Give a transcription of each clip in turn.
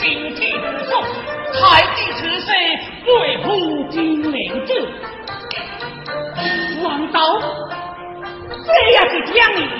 心气不爽，太极之声为何竟领止？王导，这也是讲意。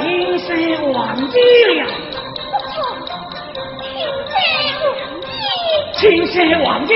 青丝忘记了，青丝忘记，青丝忘记。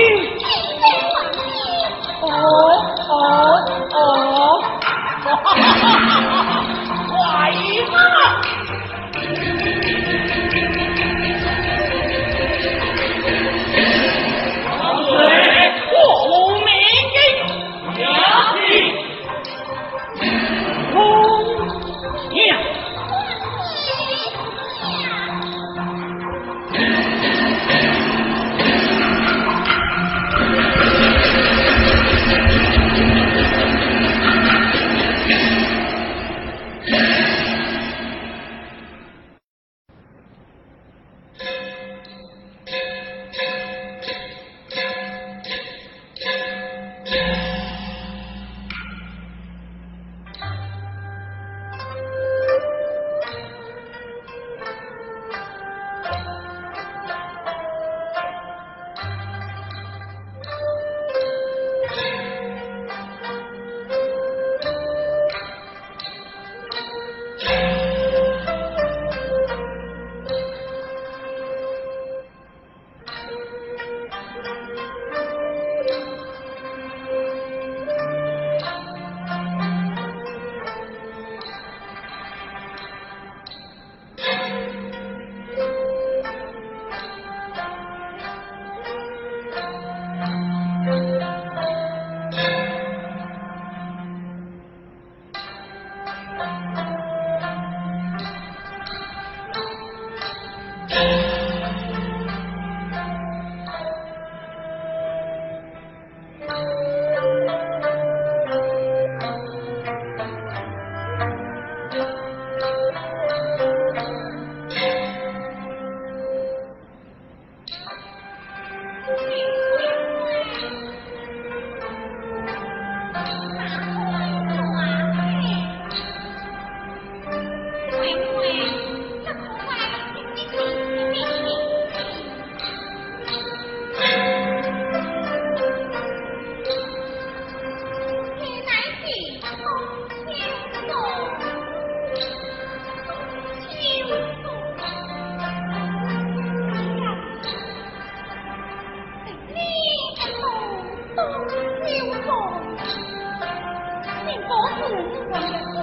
不能用方便面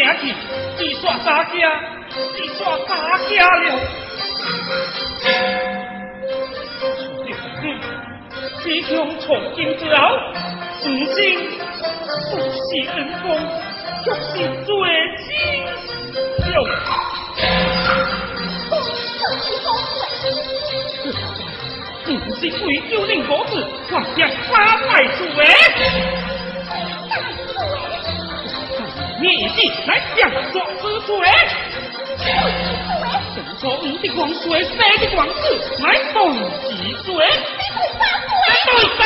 你弟，大家，计算大家了。处得环，从今之后，人信不是恩公，就是做亲。兄，不是恩公，不是，子。来讲说是谁谁说五的光水白的光子来动起嘴来动一下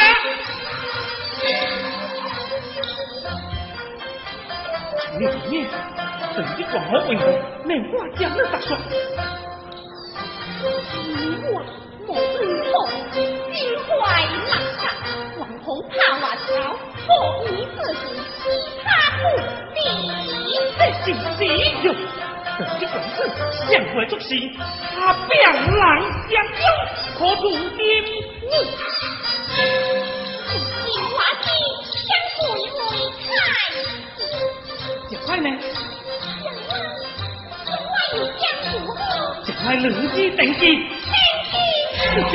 你你的光我问你美我江南大帅你我莫分错心怀浪荡网红怕我瞧破一次死其他不有本事本子向回足行他表难相拥可足颠你。我花相对呢讲话讲话你。将如何讲话你。的等级等级这家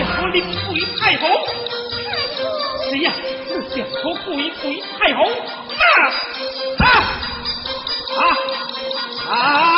鬼太红太红谁呀这家鬼鬼太红 Ah!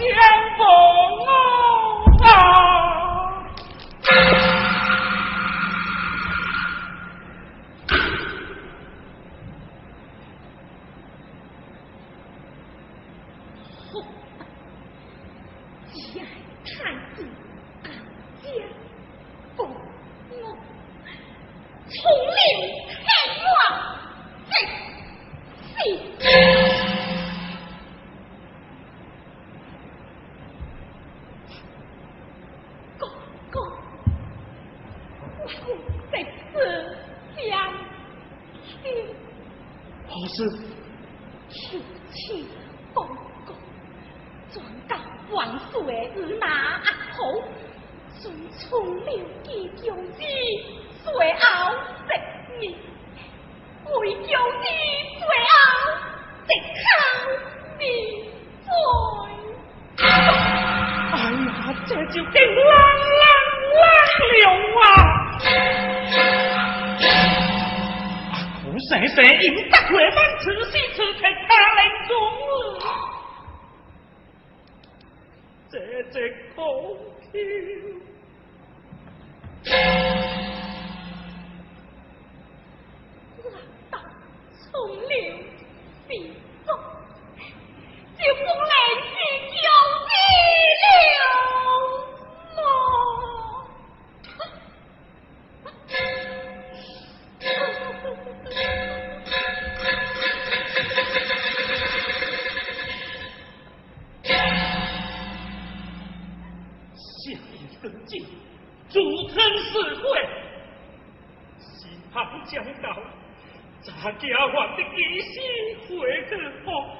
天蓬啊。他叫我的弟媳回去好。